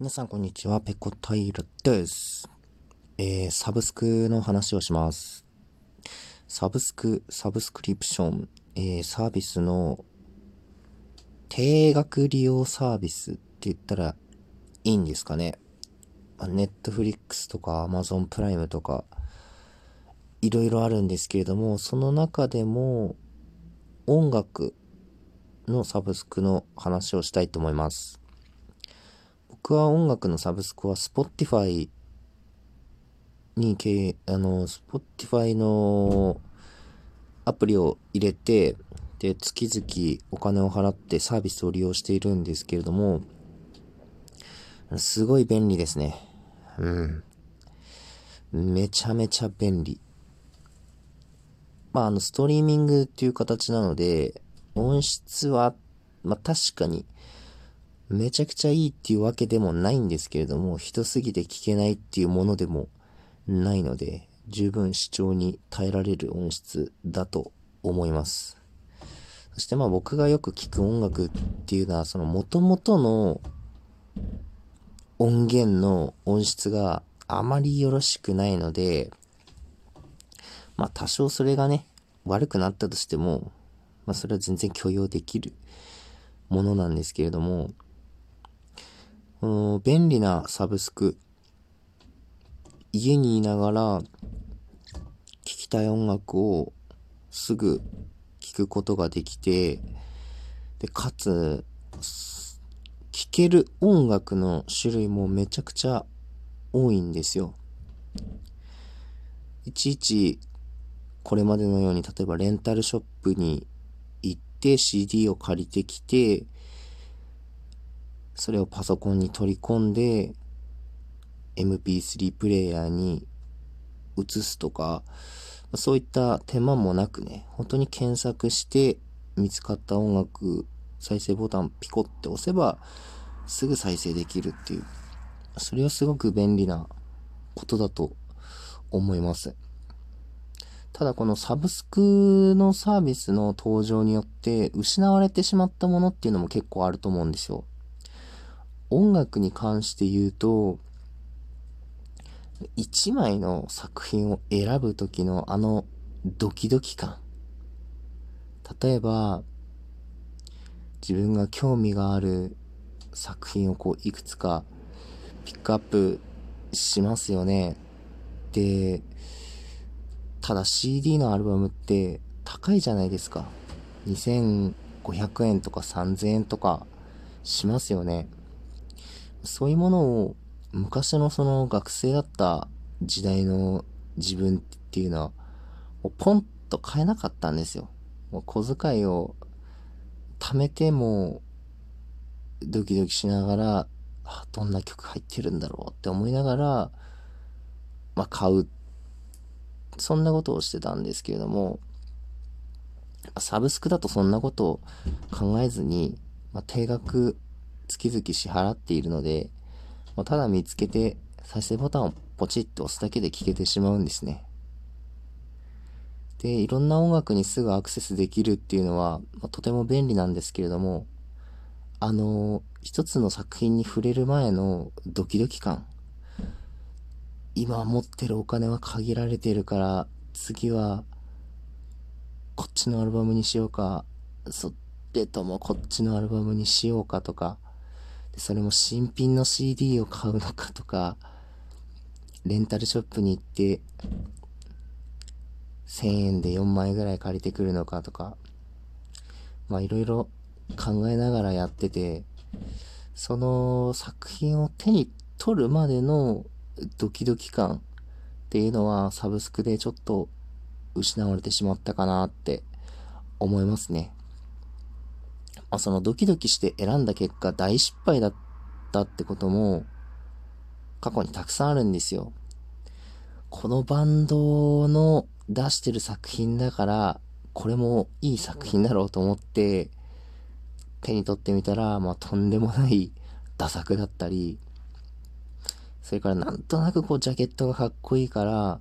皆さんこんにちは、ペコタイラです。えー、サブスクの話をします。サブスク、サブスクリプション、えー、サービスの定額利用サービスって言ったらいいんですかね。ネットフリックスとかアマゾンプライムとか、いろいろあるんですけれども、その中でも音楽のサブスクの話をしたいと思います。僕は音楽のサブスクは Spotify にけ、あの、Spotify のアプリを入れて、で、月々お金を払ってサービスを利用しているんですけれども、すごい便利ですね。うん。めちゃめちゃ便利。まあ、あの、ストリーミングっていう形なので、音質は、まあ確かに、めちゃくちゃいいっていうわけでもないんですけれども、人すぎて聞けないっていうものでもないので、十分主張に耐えられる音質だと思います。そしてまあ僕がよく聞く音楽っていうのは、その元々の音源の音質があまりよろしくないので、まあ多少それがね、悪くなったとしても、まあそれは全然許容できるものなんですけれども、便利なサブスク。家にいながら聴きたい音楽をすぐ聴くことができて、で、かつ、聴ける音楽の種類もめちゃくちゃ多いんですよ。いちいちこれまでのように例えばレンタルショップに行って CD を借りてきてそれをパソコンに取り込んで、MP3 プレイヤーに移すとか、そういった手間もなくね、本当に検索して見つかった音楽、再生ボタンピコって押せば、すぐ再生できるっていう、それはすごく便利なことだと思います。ただこのサブスクのサービスの登場によって失われてしまったものっていうのも結構あると思うんですよ。音楽に関して言うと、一枚の作品を選ぶ時のあのドキドキ感。例えば、自分が興味がある作品をこういくつかピックアップしますよね。で、ただ CD のアルバムって高いじゃないですか。2500円とか3000円とかしますよね。そういうものを昔のその学生だった時代の自分っていうのは、ポンと買えなかったんですよ。もう小遣いを貯めても、ドキドキしながら、どんな曲入ってるんだろうって思いながら、まあ買う。そんなことをしてたんですけれども、サブスクだとそんなことを考えずに、まあ、定額月々支払っているので、もうただ見つけて再生ボタンをポチッと押すだけで聴けてしまうんですね。で、いろんな音楽にすぐアクセスできるっていうのは、まあ、とても便利なんですけれども、あのー、一つの作品に触れる前のドキドキ感。今持ってるお金は限られてるから、次は、こっちのアルバムにしようか、それともこっちのアルバムにしようかとか、でそれも新品の CD を買うのかとか、レンタルショップに行って、1000円で4枚ぐらい借りてくるのかとか、まあいろいろ考えながらやってて、その作品を手に取るまでのドキドキ感っていうのはサブスクでちょっと失われてしまったかなって思いますね。まあ、そのドキドキして選んだ結果大失敗だったってことも過去にたくさんあるんですよ。このバンドの出してる作品だから、これもいい作品だろうと思って手に取ってみたら、まあとんでもない ダ作だったり、それからなんとなくこうジャケットがかっこいいから、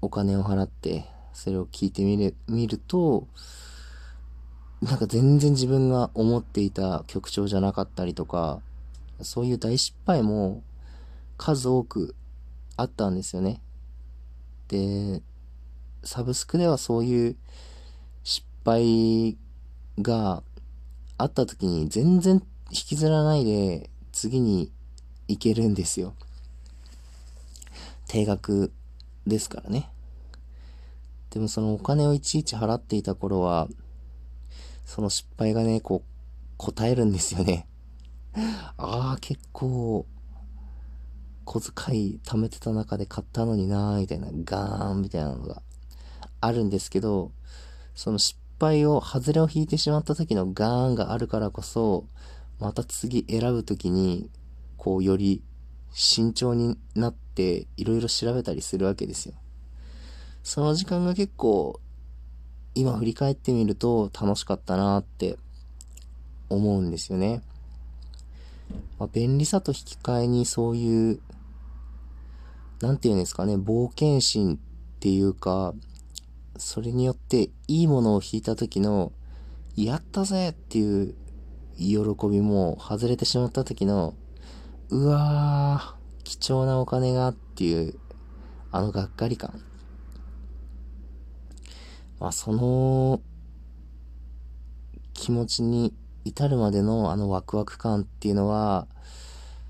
お金を払ってそれを聞いてみる、見ると、なんか全然自分が思っていた曲調じゃなかったりとか、そういう大失敗も数多くあったんですよね。で、サブスクではそういう失敗があった時に全然引きずらないで次に行けるんですよ。定額ですからね。でもそのお金をいちいち払っていた頃は、その失敗がね、こう、答えるんですよね。ああ、結構、小遣い貯めてた中で買ったのになーみたいな、ガーンみたいなのがあるんですけど、その失敗を、外れを引いてしまった時のガーンがあるからこそ、また次選ぶ時に、こう、より慎重になって、いろいろ調べたりするわけですよ。その時間が結構、今振り返ってみると楽しかったなって思うんですよね。まあ、便利さと引き換えにそういう、なんていうんですかね、冒険心っていうか、それによっていいものを引いた時の、やったぜっていう喜びも、外れてしまった時の、うわー、貴重なお金がっていう、あのがっかり感。まあ、その気持ちに至るまでのあのワクワク感っていうのは、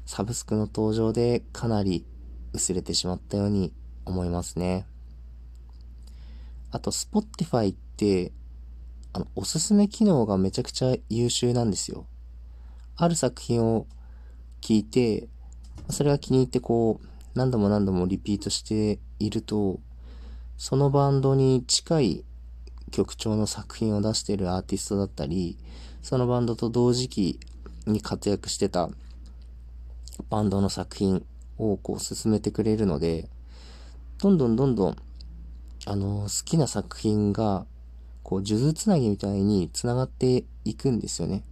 サブスクの登場でかなり薄れてしまったように思いますね。あと、Spotify って、あの、おすすめ機能がめちゃくちゃ優秀なんですよ。ある作品を聞いて、それが気に入ってこう、何度も何度もリピートしていると、そのバンドに近い曲調の作品を出しているアーティストだったり、そのバンドと同時期に活躍してたバンドの作品をこう進めてくれるので、どんどんどんどんあの、好きな作品が、こう、数珠つなぎみたいに繋がっていくんですよね。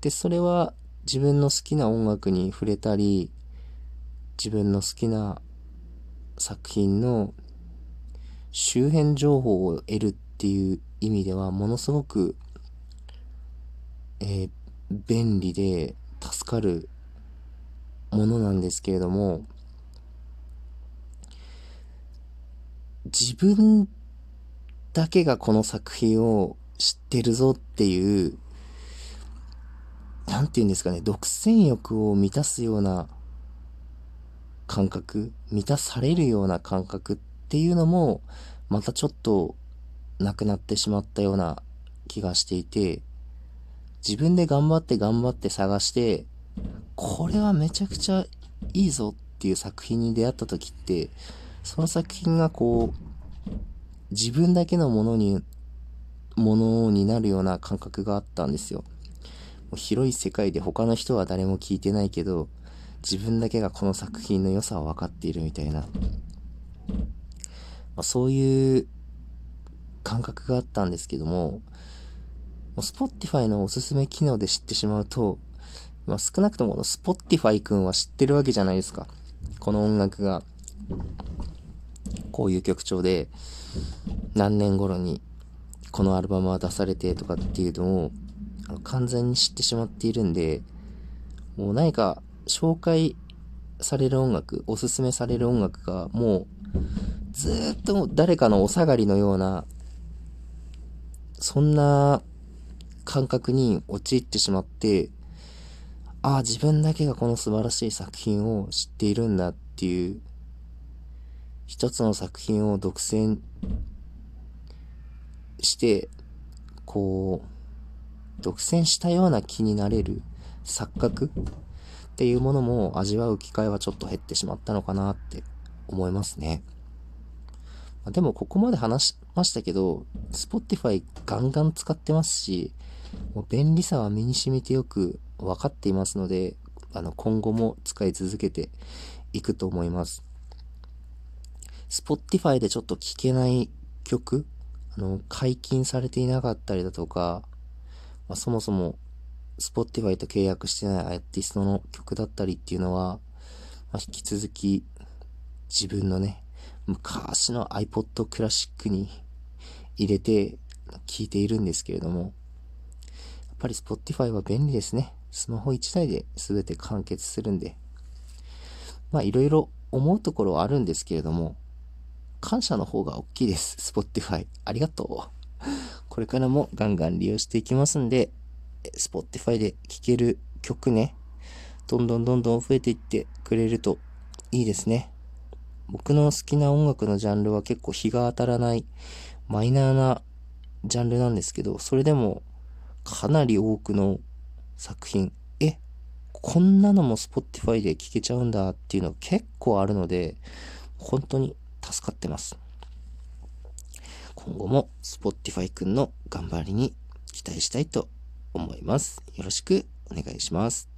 で、それは自分の好きな音楽に触れたり、自分の好きな作品の周辺情報を得るっていう意味では、ものすごく、えー、便利で助かるものなんですけれども、自分だけがこの作品を知ってるぞっていう、なんて言うんですかね、独占欲を満たすような感覚、満たされるような感覚っていうのも、またちょっとなくなってしまったような気がしていて、自分で頑張って頑張って探して、これはめちゃくちゃいいぞっていう作品に出会った時って、その作品がこう、自分だけのものに、ものになるような感覚があったんですよ。もう広い世界で他の人は誰も聞いてないけど、自分だけがこの作品の良さを分かっているみたいな。まあ、そういう感覚があったんですけども、もう Spotify のおすすめ機能で知ってしまうと、まあ、少なくともこの Spotify 君は知ってるわけじゃないですか。この音楽がこういう曲調で、何年頃にこのアルバムは出されてとかっていうのを完全に知ってしまっているんで、もう何か紹介される音楽、おすすめされる音楽がもうずっと誰かのお下がりのような、そんな感覚に陥ってしまって、ああ、自分だけがこの素晴らしい作品を知っているんだっていう一つの作品を独占して、こう、独占したような気になれる錯覚っていうものも味わう機会はちょっと減ってしまったのかなって思いますね。までもここまで話しましたけど、Spotify ガンガン使ってますし、もう便利さは身に染みてよく分かっていますので、あの今後も使い続けていくと思います。Spotify でちょっと聴けない曲、あの、解禁されていなかったりだとか、まあ、そもそも Spotify と契約してないアーティストの曲だったりっていうのは、まあ、引き続き自分のね、昔の iPod クラシックに入れて聞いているんですけれども、やっぱり Spotify は便利ですね。スマホ1台で全て完結するんで。まあいろいろ思うところはあるんですけれども、感謝の方が大きいです。Spotify。ありがとう。これからもガンガン利用していきますんで、Spotify で聴ける曲ね、どんどんどんどん増えていってくれるといいですね。僕の好きな音楽のジャンルは結構日が当たらないマイナーなジャンルなんですけど、それでもかなり多くの作品、え、こんなのも Spotify で聴けちゃうんだっていうの結構あるので、本当に助かってます。今後も Spotify くんの頑張りに期待したいと思います。よろしくお願いします。